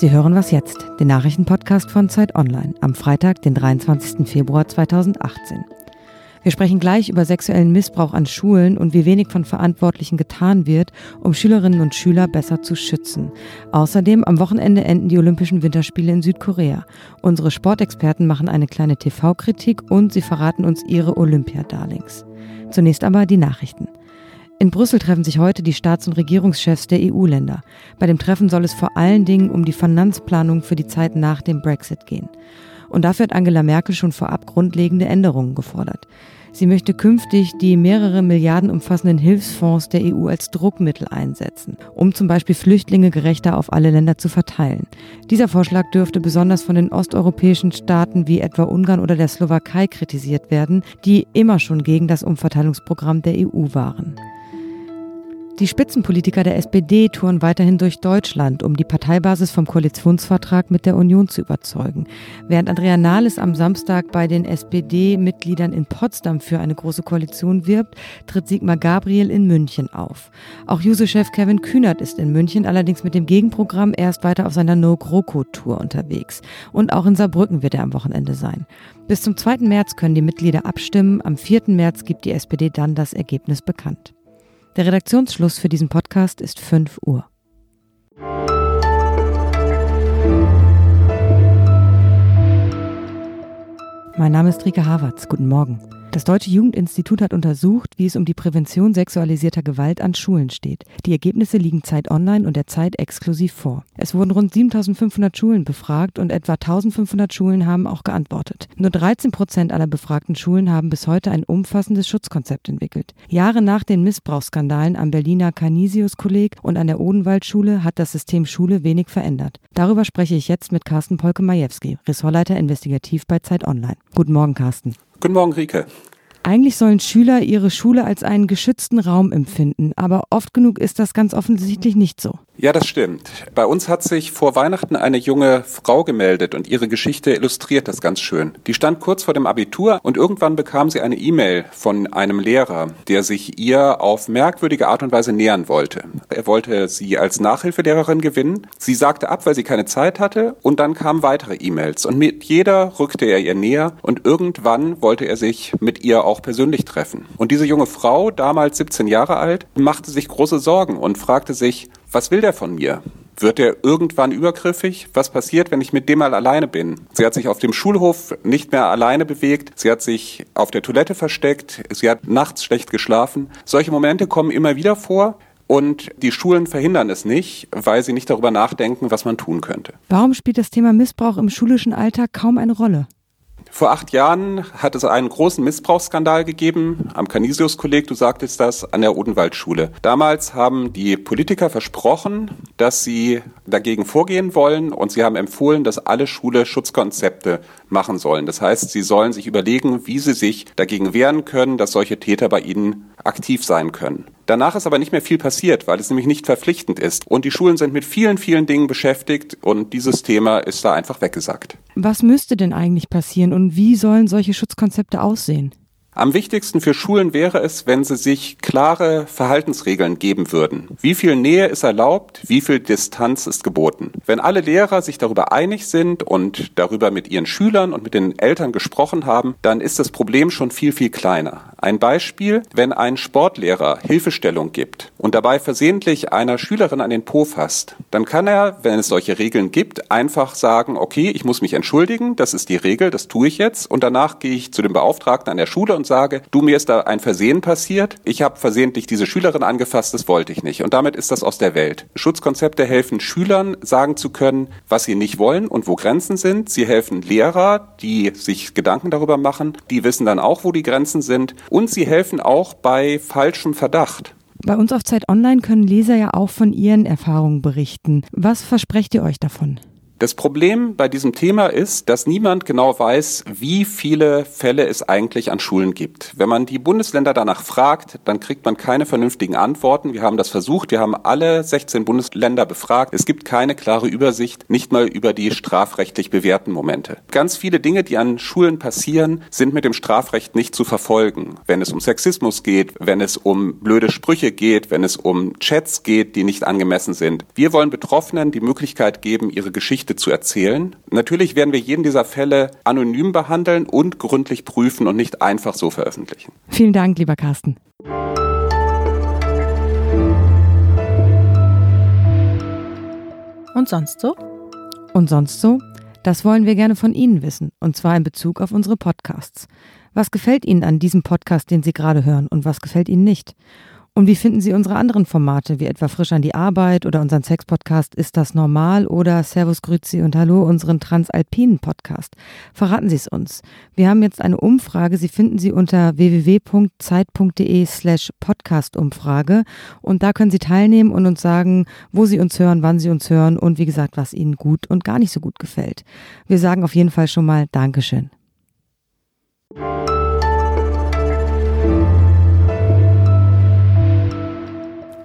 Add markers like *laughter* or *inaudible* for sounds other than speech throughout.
Sie hören was jetzt, den Nachrichtenpodcast von Zeit Online am Freitag, den 23. Februar 2018. Wir sprechen gleich über sexuellen Missbrauch an Schulen und wie wenig von Verantwortlichen getan wird, um Schülerinnen und Schüler besser zu schützen. Außerdem am Wochenende enden die Olympischen Winterspiele in Südkorea. Unsere Sportexperten machen eine kleine TV-Kritik und sie verraten uns ihre Olympiadarlings. Zunächst aber die Nachrichten. In Brüssel treffen sich heute die Staats- und Regierungschefs der EU-Länder. Bei dem Treffen soll es vor allen Dingen um die Finanzplanung für die Zeit nach dem Brexit gehen. Und dafür hat Angela Merkel schon vorab grundlegende Änderungen gefordert. Sie möchte künftig die mehrere Milliarden umfassenden Hilfsfonds der EU als Druckmittel einsetzen, um zum Beispiel Flüchtlinge gerechter auf alle Länder zu verteilen. Dieser Vorschlag dürfte besonders von den osteuropäischen Staaten wie etwa Ungarn oder der Slowakei kritisiert werden, die immer schon gegen das Umverteilungsprogramm der EU waren. Die Spitzenpolitiker der SPD touren weiterhin durch Deutschland, um die Parteibasis vom Koalitionsvertrag mit der Union zu überzeugen. Während Andrea Nahles am Samstag bei den SPD-Mitgliedern in Potsdam für eine große Koalition wirbt, tritt Sigmar Gabriel in München auf. Auch Juso-Chef Kevin Kühnert ist in München, allerdings mit dem Gegenprogramm erst weiter auf seiner No-GroKo-Tour unterwegs. Und auch in Saarbrücken wird er am Wochenende sein. Bis zum 2. März können die Mitglieder abstimmen. Am 4. März gibt die SPD dann das Ergebnis bekannt. Der Redaktionsschluss für diesen Podcast ist 5 Uhr. Mein Name ist Rike Havertz. Guten Morgen. Das Deutsche Jugendinstitut hat untersucht, wie es um die Prävention sexualisierter Gewalt an Schulen steht. Die Ergebnisse liegen Zeit Online und der Zeit exklusiv vor. Es wurden rund 7500 Schulen befragt und etwa 1500 Schulen haben auch geantwortet. Nur 13 Prozent aller befragten Schulen haben bis heute ein umfassendes Schutzkonzept entwickelt. Jahre nach den Missbrauchsskandalen am Berliner Canisius-Kolleg und an der Odenwaldschule hat das System Schule wenig verändert. Darüber spreche ich jetzt mit Carsten Polke-Majewski, Ressortleiter Investigativ bei Zeit Online. Guten Morgen, Carsten. Guten Morgen, Rike. Eigentlich sollen Schüler ihre Schule als einen geschützten Raum empfinden, aber oft genug ist das ganz offensichtlich nicht so. Ja, das stimmt. Bei uns hat sich vor Weihnachten eine junge Frau gemeldet und ihre Geschichte illustriert das ganz schön. Die stand kurz vor dem Abitur und irgendwann bekam sie eine E-Mail von einem Lehrer, der sich ihr auf merkwürdige Art und Weise nähern wollte. Er wollte sie als Nachhilfelehrerin gewinnen. Sie sagte ab, weil sie keine Zeit hatte und dann kamen weitere E-Mails und mit jeder rückte er ihr näher und irgendwann wollte er sich mit ihr auch persönlich treffen. Und diese junge Frau, damals 17 Jahre alt, machte sich große Sorgen und fragte sich, was will der von mir? Wird er irgendwann übergriffig? Was passiert, wenn ich mit dem mal alleine bin? Sie hat sich auf dem Schulhof nicht mehr alleine bewegt. Sie hat sich auf der Toilette versteckt. Sie hat nachts schlecht geschlafen. Solche Momente kommen immer wieder vor. Und die Schulen verhindern es nicht, weil sie nicht darüber nachdenken, was man tun könnte. Warum spielt das Thema Missbrauch im schulischen Alltag kaum eine Rolle? Vor acht Jahren hat es einen großen Missbrauchsskandal gegeben am Canisius-Kolleg, du sagtest das, an der Odenwaldschule. Damals haben die Politiker versprochen, dass sie dagegen vorgehen wollen und sie haben empfohlen, dass alle Schule Schutzkonzepte machen sollen. Das heißt, sie sollen sich überlegen, wie sie sich dagegen wehren können, dass solche Täter bei ihnen aktiv sein können. Danach ist aber nicht mehr viel passiert, weil es nämlich nicht verpflichtend ist. Und die Schulen sind mit vielen, vielen Dingen beschäftigt und dieses Thema ist da einfach weggesagt. Was müsste denn eigentlich passieren und wie sollen solche Schutzkonzepte aussehen? Am wichtigsten für Schulen wäre es, wenn sie sich klare Verhaltensregeln geben würden. Wie viel Nähe ist erlaubt, wie viel Distanz ist geboten. Wenn alle Lehrer sich darüber einig sind und darüber mit ihren Schülern und mit den Eltern gesprochen haben, dann ist das Problem schon viel, viel kleiner. Ein Beispiel, wenn ein Sportlehrer Hilfestellung gibt und dabei versehentlich einer Schülerin an den Po fasst, dann kann er, wenn es solche Regeln gibt, einfach sagen, okay, ich muss mich entschuldigen, das ist die Regel, das tue ich jetzt und danach gehe ich zu dem Beauftragten an der Schule und sage, du, mir ist da ein Versehen passiert, ich habe versehentlich diese Schülerin angefasst, das wollte ich nicht. Und damit ist das aus der Welt. Schutzkonzepte helfen Schülern, sagen zu können, was sie nicht wollen und wo Grenzen sind. Sie helfen Lehrer, die sich Gedanken darüber machen, die wissen dann auch, wo die Grenzen sind. Und sie helfen auch bei falschem Verdacht. Bei uns auf Zeit Online können Leser ja auch von ihren Erfahrungen berichten. Was versprecht ihr euch davon? Das Problem bei diesem Thema ist, dass niemand genau weiß, wie viele Fälle es eigentlich an Schulen gibt. Wenn man die Bundesländer danach fragt, dann kriegt man keine vernünftigen Antworten. Wir haben das versucht. Wir haben alle 16 Bundesländer befragt. Es gibt keine klare Übersicht, nicht mal über die strafrechtlich bewährten Momente. Ganz viele Dinge, die an Schulen passieren, sind mit dem Strafrecht nicht zu verfolgen. Wenn es um Sexismus geht, wenn es um blöde Sprüche geht, wenn es um Chats geht, die nicht angemessen sind. Wir wollen Betroffenen die Möglichkeit geben, ihre Geschichte zu erzählen. Natürlich werden wir jeden dieser Fälle anonym behandeln und gründlich prüfen und nicht einfach so veröffentlichen. Vielen Dank, lieber Carsten. Und sonst so? Und sonst so? Das wollen wir gerne von Ihnen wissen, und zwar in Bezug auf unsere Podcasts. Was gefällt Ihnen an diesem Podcast, den Sie gerade hören, und was gefällt Ihnen nicht? Und wie finden Sie unsere anderen Formate, wie etwa Frisch an die Arbeit oder unseren Sex-Podcast Ist das normal oder Servus, Grüezi und Hallo, unseren Transalpinen Podcast? Verraten Sie es uns. Wir haben jetzt eine Umfrage, Sie finden sie unter www.zeit.de slash Podcast-Umfrage und da können Sie teilnehmen und uns sagen, wo Sie uns hören, wann Sie uns hören und wie gesagt, was Ihnen gut und gar nicht so gut gefällt. Wir sagen auf jeden Fall schon mal Dankeschön.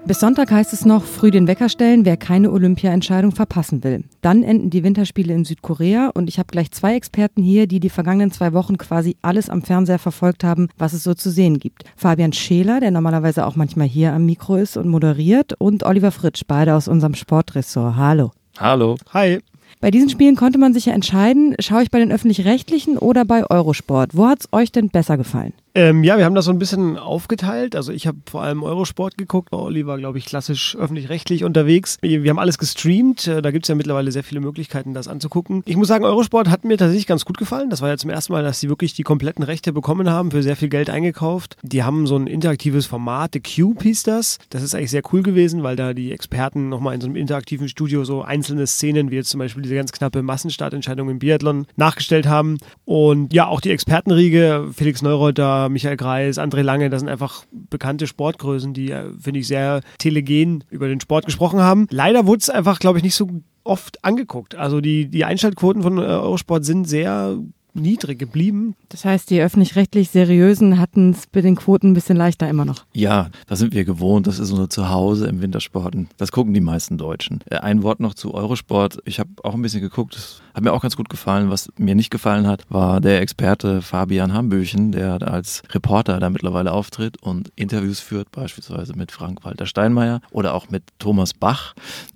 Bis Sonntag heißt es noch, früh den Wecker stellen, wer keine Olympia-Entscheidung verpassen will. Dann enden die Winterspiele in Südkorea und ich habe gleich zwei Experten hier, die die vergangenen zwei Wochen quasi alles am Fernseher verfolgt haben, was es so zu sehen gibt. Fabian Scheler, der normalerweise auch manchmal hier am Mikro ist und moderiert, und Oliver Fritsch, beide aus unserem Sportressort. Hallo. Hallo. Hi. Bei diesen Spielen konnte man sich ja entscheiden, schaue ich bei den öffentlich-rechtlichen oder bei Eurosport. Wo hat es euch denn besser gefallen? Ähm, ja, wir haben das so ein bisschen aufgeteilt. Also ich habe vor allem Eurosport geguckt. Olli war, glaube ich, klassisch öffentlich-rechtlich unterwegs. Wir haben alles gestreamt. Äh, da gibt es ja mittlerweile sehr viele Möglichkeiten, das anzugucken. Ich muss sagen, Eurosport hat mir tatsächlich ganz gut gefallen. Das war ja zum ersten Mal, dass sie wirklich die kompletten Rechte bekommen haben, für sehr viel Geld eingekauft. Die haben so ein interaktives Format, The Cube hieß das. Das ist eigentlich sehr cool gewesen, weil da die Experten nochmal in so einem interaktiven Studio so einzelne Szenen, wie jetzt zum Beispiel diese ganz knappe Massenstartentscheidung im Biathlon, nachgestellt haben. Und ja, auch die Expertenriege, Felix Neureuter, Michael Greis, André Lange, das sind einfach bekannte Sportgrößen, die, äh, finde ich, sehr telegen über den Sport gesprochen haben. Leider wurde es einfach, glaube ich, nicht so oft angeguckt. Also die, die Einschaltquoten von äh, Eurosport sind sehr niedrig geblieben. Das heißt, die öffentlich-rechtlich Seriösen hatten es bei den Quoten ein bisschen leichter immer noch. Ja, das sind wir gewohnt. Das ist unser Zuhause im Wintersporten. Das gucken die meisten Deutschen. Äh, ein Wort noch zu Eurosport. Ich habe auch ein bisschen geguckt. Hat mir auch ganz gut gefallen. Was mir nicht gefallen hat, war der Experte Fabian Hambüchen, der als Reporter da mittlerweile auftritt und Interviews führt, beispielsweise mit Frank-Walter Steinmeier oder auch mit Thomas Bach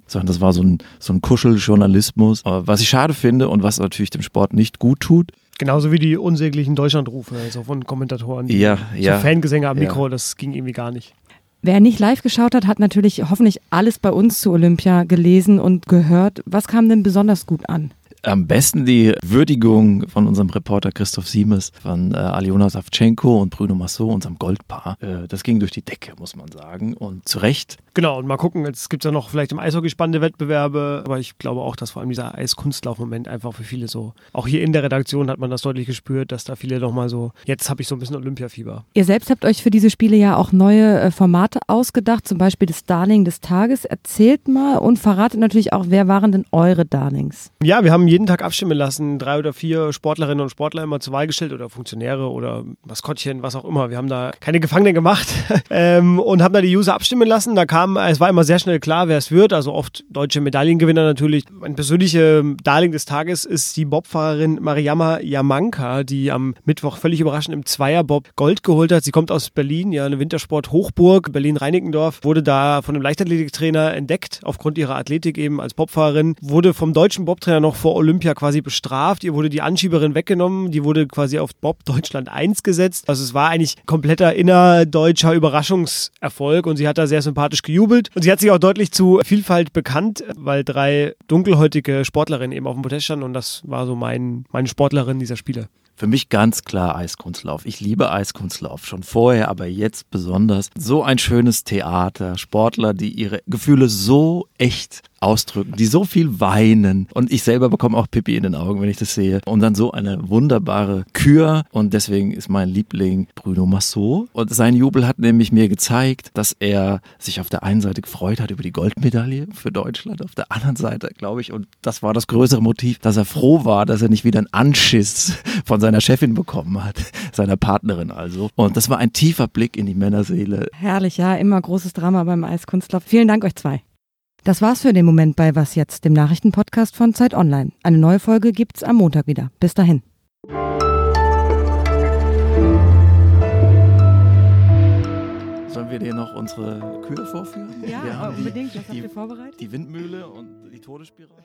sondern das war so ein, so ein Kuscheljournalismus. Was ich schade finde und was natürlich dem Sport nicht gut tut, Genauso wie die unsäglichen Deutschlandrufe also von Kommentatoren. Die ja, ja. So Fangesänge am Mikro, ja. das ging irgendwie gar nicht. Wer nicht live geschaut hat, hat natürlich hoffentlich alles bei uns zu Olympia gelesen und gehört. Was kam denn besonders gut an? Am besten die Würdigung von unserem Reporter Christoph Siemes, von äh, Aljona Savchenko und Bruno Massot, unserem Goldpaar. Äh, das ging durch die Decke, muss man sagen. Und zu Recht. Genau, und mal gucken, jetzt gibt es ja noch vielleicht im Eishockey spannende Wettbewerbe, aber ich glaube auch, dass vor allem dieser Eiskunstlauf-Moment einfach für viele so, auch hier in der Redaktion hat man das deutlich gespürt, dass da viele nochmal so, jetzt habe ich so ein bisschen Olympiafieber. Ihr selbst habt euch für diese Spiele ja auch neue äh, Formate ausgedacht, zum Beispiel das Darling des Tages. Erzählt mal und verratet natürlich auch, wer waren denn eure Darlings? Ja, wir haben jeden Tag abstimmen lassen, drei oder vier Sportlerinnen und Sportler immer zur Wahl gestellt oder Funktionäre oder Maskottchen, was auch immer. Wir haben da keine Gefangenen gemacht *laughs* ähm, und haben da die User abstimmen lassen. Da kam, es war immer sehr schnell klar, wer es wird. Also oft deutsche Medaillengewinner natürlich. Mein persönlicher Darling des Tages ist die Bobfahrerin Mariama Yamanka, die am Mittwoch völlig überraschend im Zweierbob Gold geholt hat. Sie kommt aus Berlin, ja, eine Wintersport-Hochburg, Berlin-Reinickendorf, wurde da von einem Leichtathletiktrainer entdeckt, aufgrund ihrer Athletik eben als Bobfahrerin, wurde vom deutschen Bobtrainer noch vor Olympia quasi bestraft. Ihr wurde die Anschieberin weggenommen, die wurde quasi auf Bob Deutschland 1 gesetzt. Also es war eigentlich kompletter innerdeutscher Überraschungserfolg und sie hat da sehr sympathisch gejubelt. Und sie hat sich auch deutlich zu Vielfalt bekannt, weil drei dunkelhäutige Sportlerinnen eben auf dem Podest standen und das war so mein, meine Sportlerin dieser Spiele. Für mich ganz klar Eiskunstlauf. Ich liebe Eiskunstlauf schon vorher, aber jetzt besonders. So ein schönes Theater, Sportler, die ihre Gefühle so echt ausdrücken, die so viel weinen. Und ich selber bekomme auch Pippi in den Augen, wenn ich das sehe. Und dann so eine wunderbare Kür. Und deswegen ist mein Liebling Bruno Massot. Und sein Jubel hat nämlich mir gezeigt, dass er sich auf der einen Seite gefreut hat über die Goldmedaille für Deutschland, auf der anderen Seite, glaube ich, und das war das größere Motiv, dass er froh war, dass er nicht wieder einen Anschiss von seiner Chefin bekommen hat, seiner Partnerin also. Und das war ein tiefer Blick in die Männerseele. Herrlich, ja, immer großes Drama beim Eiskunstlauf. Vielen Dank euch zwei. Das war's für den Moment bei Was jetzt, dem Nachrichtenpodcast von Zeit Online. Eine neue Folge gibt's am Montag wieder. Bis dahin. Sollen wir dir noch unsere Kühe vorführen? Ja, unbedingt. Was habt die- ihr vorbereitet? Die Windmühle und die Todesspirale.